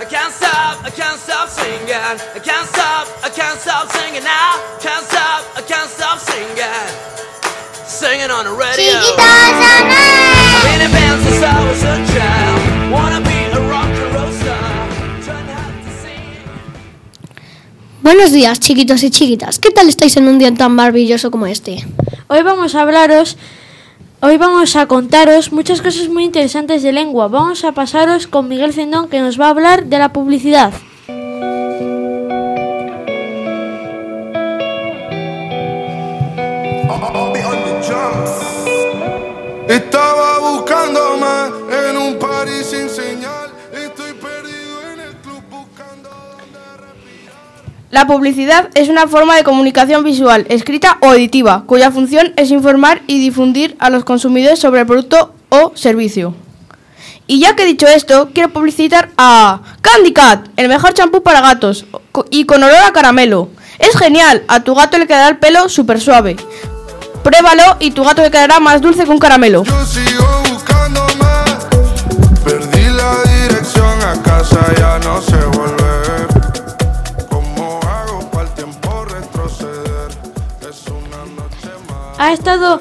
I can't stop, I can't stop singing. I can't stop, I can't stop singing now. Can't stop, I can't stop singing. Singing on the radio. Been in bands since I was a child. Wanna be a rock and roll star. Trying hard to sing. Buenos días, chiquitos y chiquitas. ¿Qué tal estáis en un día tan maravilloso como este? Hoy vamos a hablaros, hoy vamos a contaros muchas cosas muy interesantes de lengua. Vamos a pasaros con Miguel Zendón que nos va a hablar de la publicidad. I'll La publicidad es una forma de comunicación visual, escrita o editiva, cuya función es informar y difundir a los consumidores sobre el producto o servicio. Y ya que he dicho esto, quiero publicitar a Candy Cat, el mejor champú para gatos y con olor a caramelo. Es genial, a tu gato le quedará el pelo súper suave. Pruébalo y tu gato le quedará más dulce que un caramelo. Yo sigo buscándome. Perdí la dirección a casa, ya no sé volver. Ha estado,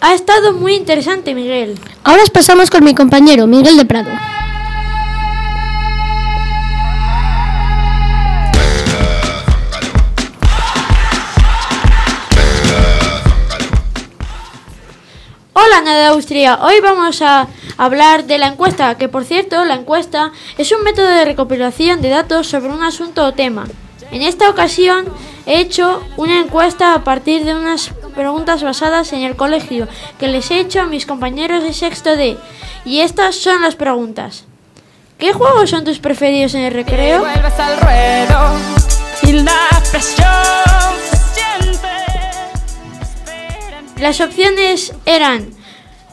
ha estado muy interesante, Miguel. Ahora os pasamos con mi compañero Miguel de Prado. Hola, Nada de Austria. Hoy vamos a hablar de la encuesta, que por cierto, la encuesta es un método de recopilación de datos sobre un asunto o tema. En esta ocasión he hecho una encuesta a partir de unas preguntas basadas en el colegio que les he hecho a mis compañeros de sexto D. Y estas son las preguntas. ¿Qué juegos son tus preferidos en el recreo? Vuelves al ruedo y la presión se siente. Espera Las opciones eran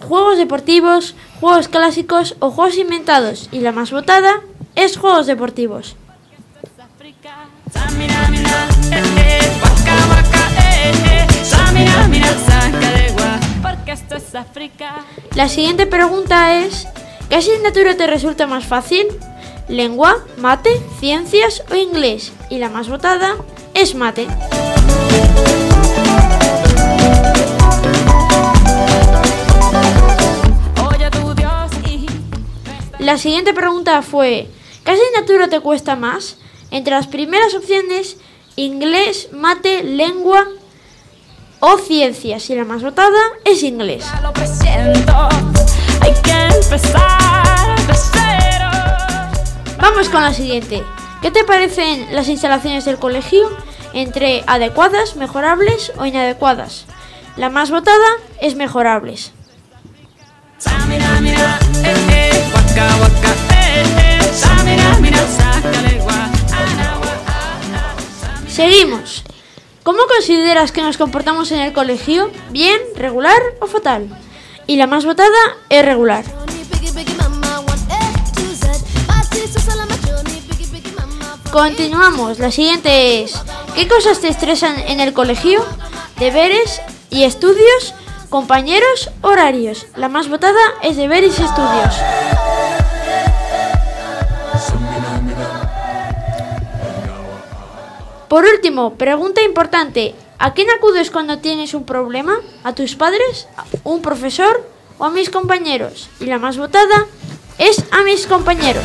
juegos deportivos, juegos clásicos o juegos inventados. Y la más votada es juegos deportivos. La siguiente pregunta es, ¿qué asignatura te resulta más fácil? ¿Lengua, mate, ciencias o inglés? Y la más votada es mate. La siguiente pregunta fue, ¿qué asignatura te cuesta más? Entre las primeras opciones, inglés, mate, lengua o ciencias. Y la más votada es inglés. ya lo presiento. Hay que empezar de cero. Vamos con la siguiente. ¿Qué te parecen las instalaciones del colegio? Entre adecuadas, mejorables o inadecuadas. La más votada es mejorables. Consideras que nos comportamos en el colegio? ¿Bien, regular o fatal? Y la más votada es regular. Continuamos. La siguiente es, ¿qué cosas te estresan en el colegio? Deberes y estudios, compañeros, horarios. La más votada es deberes y estudios. Por último, pregunta importante. ¿A quién acudes cuando tienes un problema? ¿A tus padres? ¿A un profesor? ¿O a mis compañeros? Y la más votada es a mis compañeros.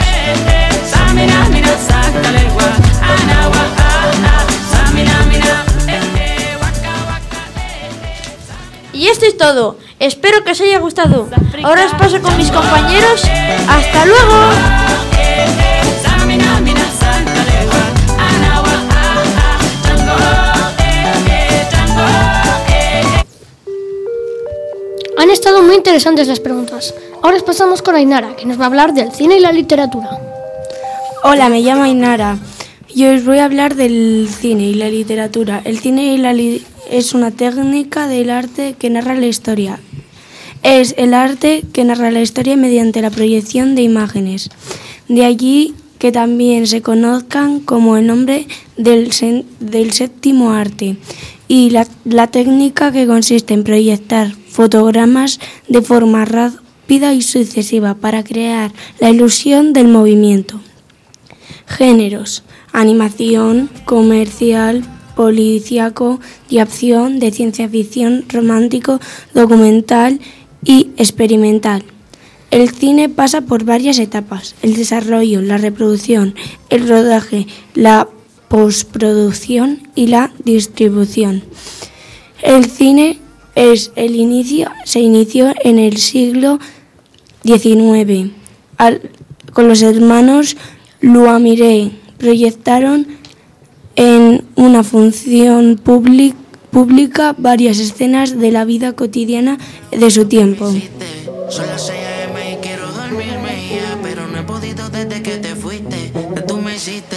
Y esto es todo. Espero que os haya gustado. Ahora os paso con mis compañeros. ¡Hasta luego! Muy interesantes las preguntas. Ahora os pasamos con Ainara, que nos va a hablar del cine y la literatura. Hola, me llamo Ainara y os voy a hablar del cine y la literatura. El cine y la es una técnica del arte que narra la historia. Es el arte que narra la historia mediante la proyección de imágenes. De allí que también se conozcan como el nombre del, del séptimo arte y la, la técnica que consiste en proyectar fotogramas de forma rápida y sucesiva para crear la ilusión del movimiento. géneros, animación, comercial, policíaco, de acción, de ciencia ficción, romántico, documental y experimental. El cine pasa por varias etapas, el desarrollo, la reproducción, el rodaje, la postproducción y la distribución. El cine es el inicio, se inició en el siglo XIX al- con los hermanos Luamire. Proyectaron en una función public- pública varias escenas de la vida cotidiana de su tiempo. Son las 6 a.m. y quiero dormirme ya, pero no he podido desde que te fuiste. Tú me hiciste.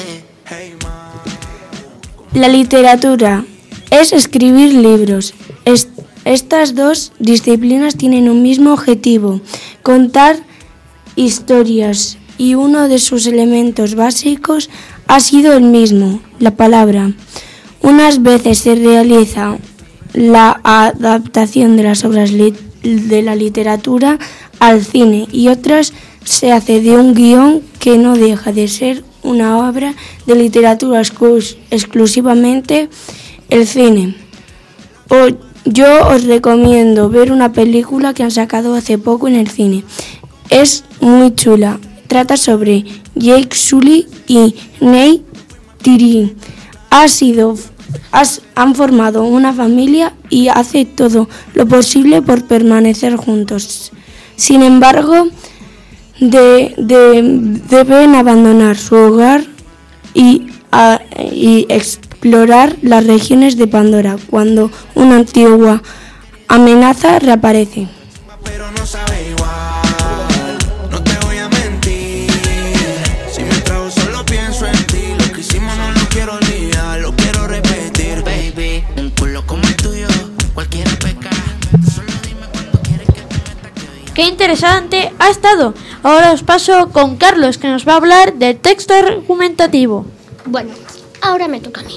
La literatura es escribir libros. Es- estas dos disciplinas tienen un mismo objetivo, contar historias, y uno de sus elementos básicos ha sido el mismo, la palabra. Unas veces se realiza la adaptación de las obras de la literatura al cine y otras se hace de un guion que no deja de ser una obra de literatura exclus- exclusivamente el cine. O- yo os recomiendo ver una película que han sacado hace poco en el cine. Es muy chula. Trata sobre Jake Sully y Nate Tiri. Ha sido, han formado una familia y hace todo lo posible por permanecer juntos. Sin embargo, de- de- deben abandonar su hogar y, a- y explorar las regiones de Pandora cuando una antigua amenaza reaparece. Interesante ha estado. Ahora os paso con Carlos que nos va a hablar del texto argumentativo. Bueno, ahora me toca a mí.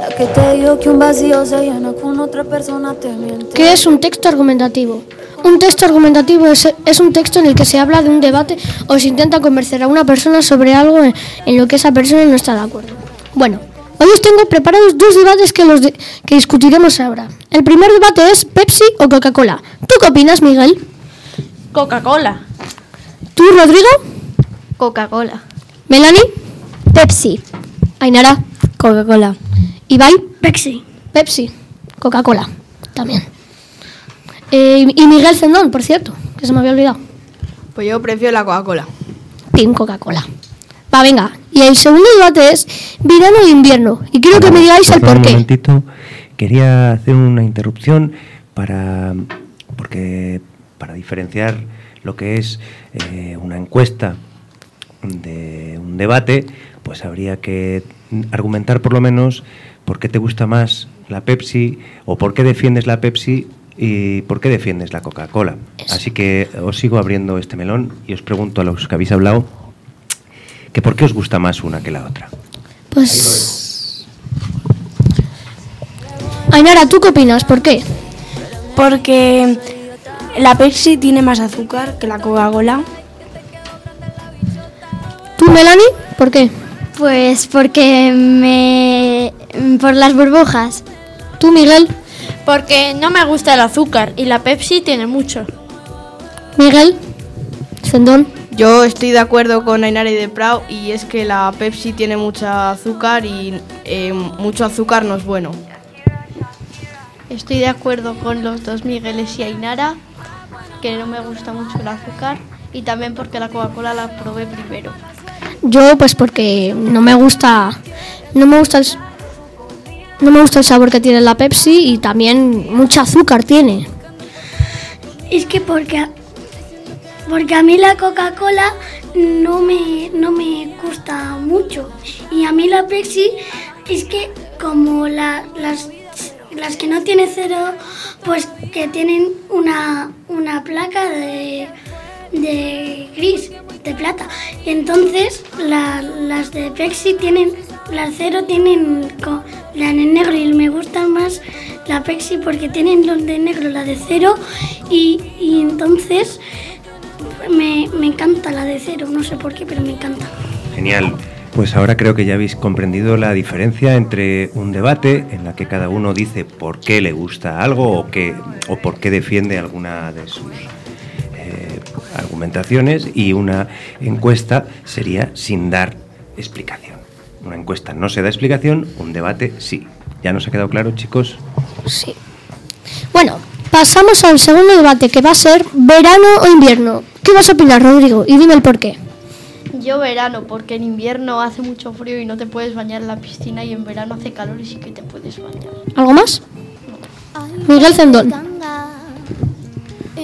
La que te digo que un vacío se llena con otra persona te miente. ¿Qué es un texto argumentativo? Un texto argumentativo es, es un texto en el que se habla de un debate o se intenta convencer a una persona sobre algo en, en lo que esa persona no está de acuerdo. Bueno, hoy os tengo preparados dos debates que, los de- que discutiremos ahora. El primer debate es Pepsi o Coca-Cola. ¿Tú qué opinas, Miguel? Coca-Cola. ¿Tú, Rodrigo? Coca-Cola. ¿Melanie? Pepsi. ¿Ainara? Coca-Cola. ¿Ibai? Pepsi. Pepsi. Coca-Cola. También. Eh, y Miguel Zendón, por cierto, que se me había olvidado. Pues yo prefiero la Coca-Cola. Team Coca-Cola. Va, venga. Y el segundo debate es verano e invierno. Y quiero que me digáis el Perdón por Un momentito, quería hacer una interrupción para porque para diferenciar lo que es eh, una encuesta de un debate, pues habría que argumentar por lo menos por qué te gusta más la Pepsi o por qué defiendes la Pepsi y por qué defiendes la Coca-Cola. Así que os sigo abriendo este melón y os pregunto a los que habéis hablado que por qué os gusta más una que la otra. Pues. Ainara, ¿tú qué opinas? ¿Por qué? Porque la Pepsi tiene más azúcar que la Coca-Cola. ¿Tú, Melanie? ¿Por qué? Pues porque me... por las burbujas. ¿Tú, Miguel? Porque no me gusta el azúcar y la Pepsi tiene mucho. ¿Miguel? ¿Zendón? Yo estoy de acuerdo con Ainara y de Prau y es que la Pepsi tiene mucha azúcar y eh, mucho azúcar no es bueno. Estoy de acuerdo con los dos Migueles y Ainara, que no me gusta mucho el azúcar y también porque la Coca-Cola la probé primero. Yo, pues porque no me gusta. No me gusta el. No me gusta el sabor que tiene la Pepsi y también mucho azúcar tiene. Es que porque, porque a mí la Coca-Cola no me, no me gusta mucho. Y a mí la Pepsi es que como la- las, las que no tienen cero, pues que tienen una, una placa de, de gris, de plata. Y entonces la- las de Pepsi tienen, las cero tienen la de negro y me gustan más la Pepsi porque tienen los de negro, la de cero y, y entonces me, me encanta la de cero, no sé por qué, pero me encanta. Genial. Pues ahora creo que ya habéis comprendido la diferencia entre un debate en la que cada uno dice por qué le gusta algo o, qué, o por qué defiende alguna de sus eh, argumentaciones y una encuesta sería sin dar explicación. Una encuesta no se da explicación, un debate sí. ¿Ya nos ha quedado claro, chicos? Sí. Bueno, pasamos al segundo debate que va a ser verano o invierno. ¿Qué vas a opinar, Rodrigo? Y dime el por qué. Yo verano, porque en invierno hace mucho frío y no te puedes bañar en la piscina y en verano hace calor y sí que te puedes bañar. ¿Algo más? Miguel Zendón.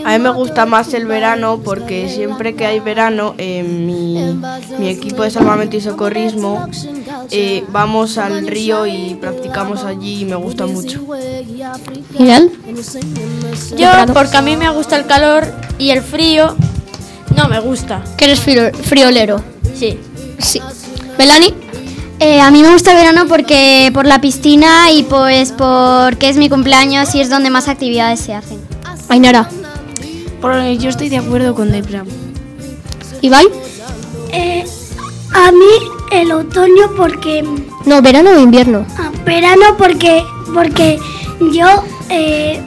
A mí me gusta más el verano porque siempre que hay verano, eh, mi, mi equipo de salvamento y socorrismo eh, vamos al río y practicamos allí y me gusta mucho. Miguel. Yo, porque a mí me gusta el calor y el frío no me gusta. Que eres frio- friolero. Sí. Sí. Melanie. Eh, a mí me gusta el verano porque por la piscina y pues porque es mi cumpleaños y es donde más actividades se hacen. Ainara. Yo estoy de acuerdo con Debra. Ibai. Eh, a mí el otoño porque... No, verano o invierno. ah, verano porque, porque yo... eh,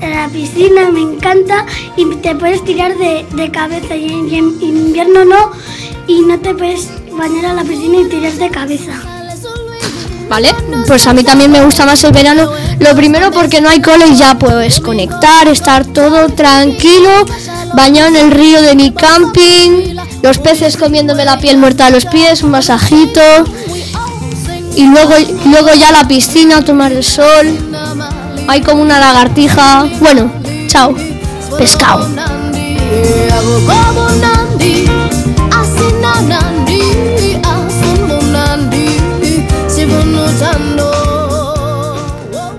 la piscina me encanta y te puedes tirar de, de cabeza y en, y en invierno no y no te puedes bañar a la piscina y tirar de cabeza. ¿Vale? Pues a mí también me gusta más el verano. Lo primero porque no hay cole y ya puedes conectar, estar todo tranquilo, bañado en el río de mi camping, los peces comiéndome la piel muerta a los pies, un masajito. Y luego, luego ya la piscina, tomar el sol. Hay como una lagartija. Bueno, chao. Pescado.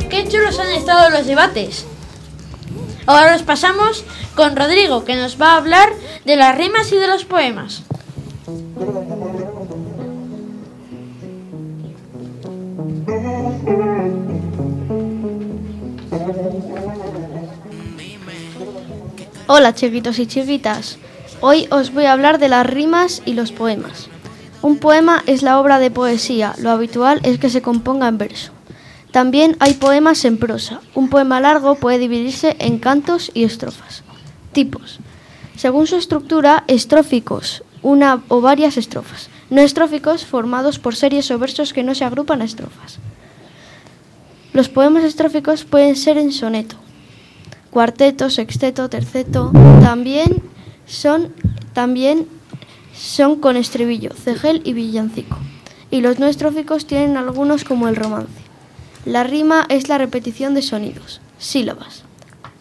Qué chulos han estado los debates. Ahora los pasamos con Rodrigo, que nos va a hablar de las rimas y de los poemas. Hola chiquitos y chiquitas. Hoy os voy a hablar de las rimas y los poemas. Un poema es la obra de poesía, lo habitual es que se componga en verso. También hay poemas en prosa. Un poema largo puede dividirse en cantos y estrofas. Tipos. Según su estructura, estróficos, una o varias estrofas. No estróficos, formados por series o versos que no se agrupan a estrofas. Los poemas estróficos pueden ser en soneto, cuarteto, sexteto, terceto. También son, también son con estribillo, cegel y villancico. Y los no estróficos tienen algunos como el romance. La rima es la repetición de sonidos, sílabas,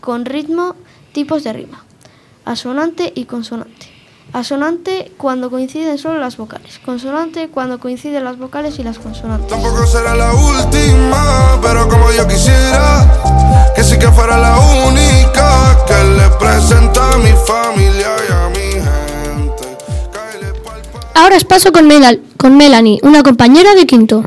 con ritmo, tipos de rima, asonante y consonante. Asonante cuando coinciden solo las vocales, consonante cuando coinciden las vocales y las consonantes. Tampoco será la última, pero como yo quisiera que sí que fuera la única que le presenta a mi familia y a. Ahora os paso con, Melal- Melanie, una compañera de quinto.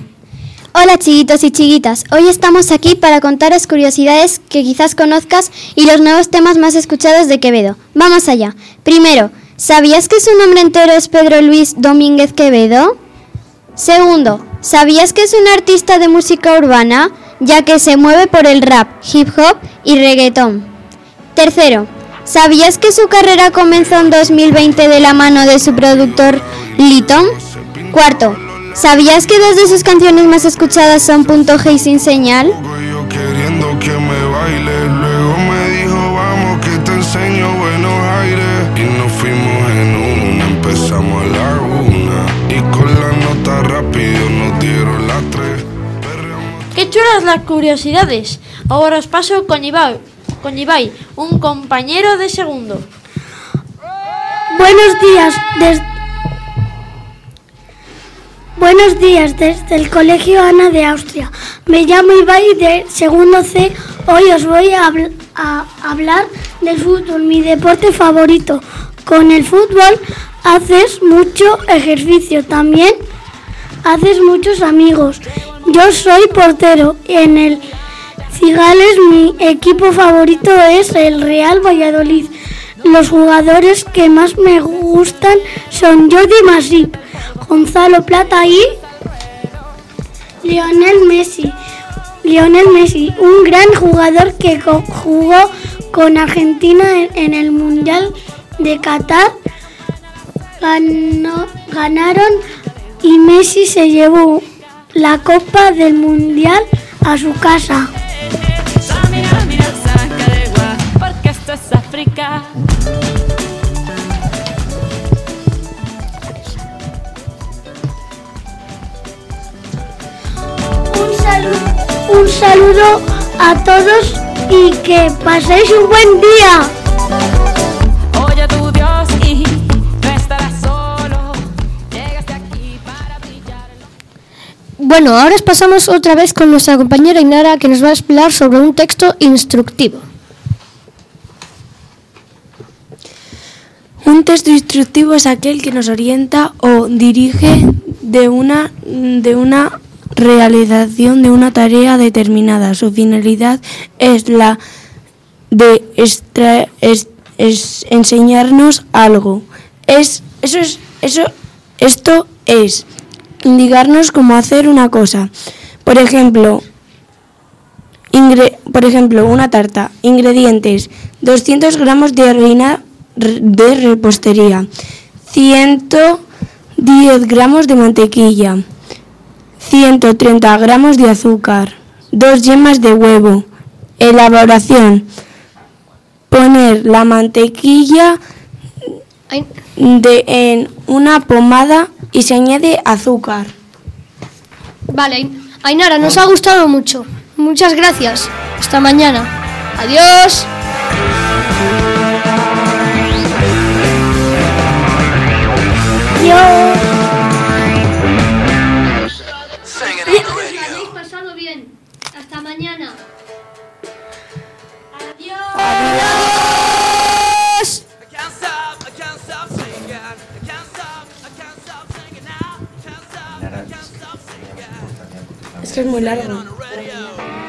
Hola chiquitos y chiquitas, hoy estamos aquí para contaros curiosidades que quizás conozcas y los nuevos temas más escuchados de Quevedo. Vamos allá. Primero, ¿sabías que su nombre entero es Pedro Luis Domínguez Quevedo? Segundo, ¿sabías que es un artista de música urbana, ya que se mueve por el rap, hip hop y reggaetón? Tercero, ¿sabías que su carrera comenzó en 2020 de la mano de su productor Liton? Cuarto, ¿sabías que dos de sus canciones más escuchadas son Punto G y Sin Señal? Queriendo que me baile, luego me dijo vamos que te enseño buenos aires y nos fuimos en una, empezamos a la una y con la nota rápido nos dieron las tres. Qué chulas las curiosidades. Ahora os paso con Ibai, con Ibai, un compañero de segundo. Buenos días, des- Buenos días desde el Colegio Ana de Austria. Me llamo Ibai de segundo C. Hoy os voy a, a hablar del fútbol, mi deporte favorito. Con el fútbol haces mucho ejercicio, también haces muchos amigos. Yo soy portero en el Cigales mi equipo favorito es el Real Valladolid. los jugadores que más me gustan son Jordi Masip, Gonzalo Plata y Lionel Messi. Lionel Messi, un gran jugador que jugó con Argentina en, el Mundial de Qatar. Ganaron y Messi se llevó la Copa del Mundial a su casa. Saludo, un saludo a todos y que paséis un buen día. Oye a tu Dios y no estarás solo. Llegaste aquí para brillar. Bueno, ahora pasamos otra vez con nuestra compañera Inara que nos va a hablar sobre un texto instructivo. Un texto instructivo es aquel que nos orienta o dirige de una, de una realización de una tarea determinada. Su finalidad es la de es- enseñarnos algo. Es, eso es, eso, esto es indicarnos cómo hacer una cosa. Por ejemplo, por ejemplo, una tarta. Ingredientes: 200 gramos de harina de repostería, 110 gramos de mantequilla, 130 gramos de azúcar, 2 yemas de huevo. Elaboración: poner la mantequilla de, en una pomada y se añade azúcar. Vale, Ainara, nos ha gustado mucho. Muchas gracias. Hasta mañana. Adiós. Muy largo.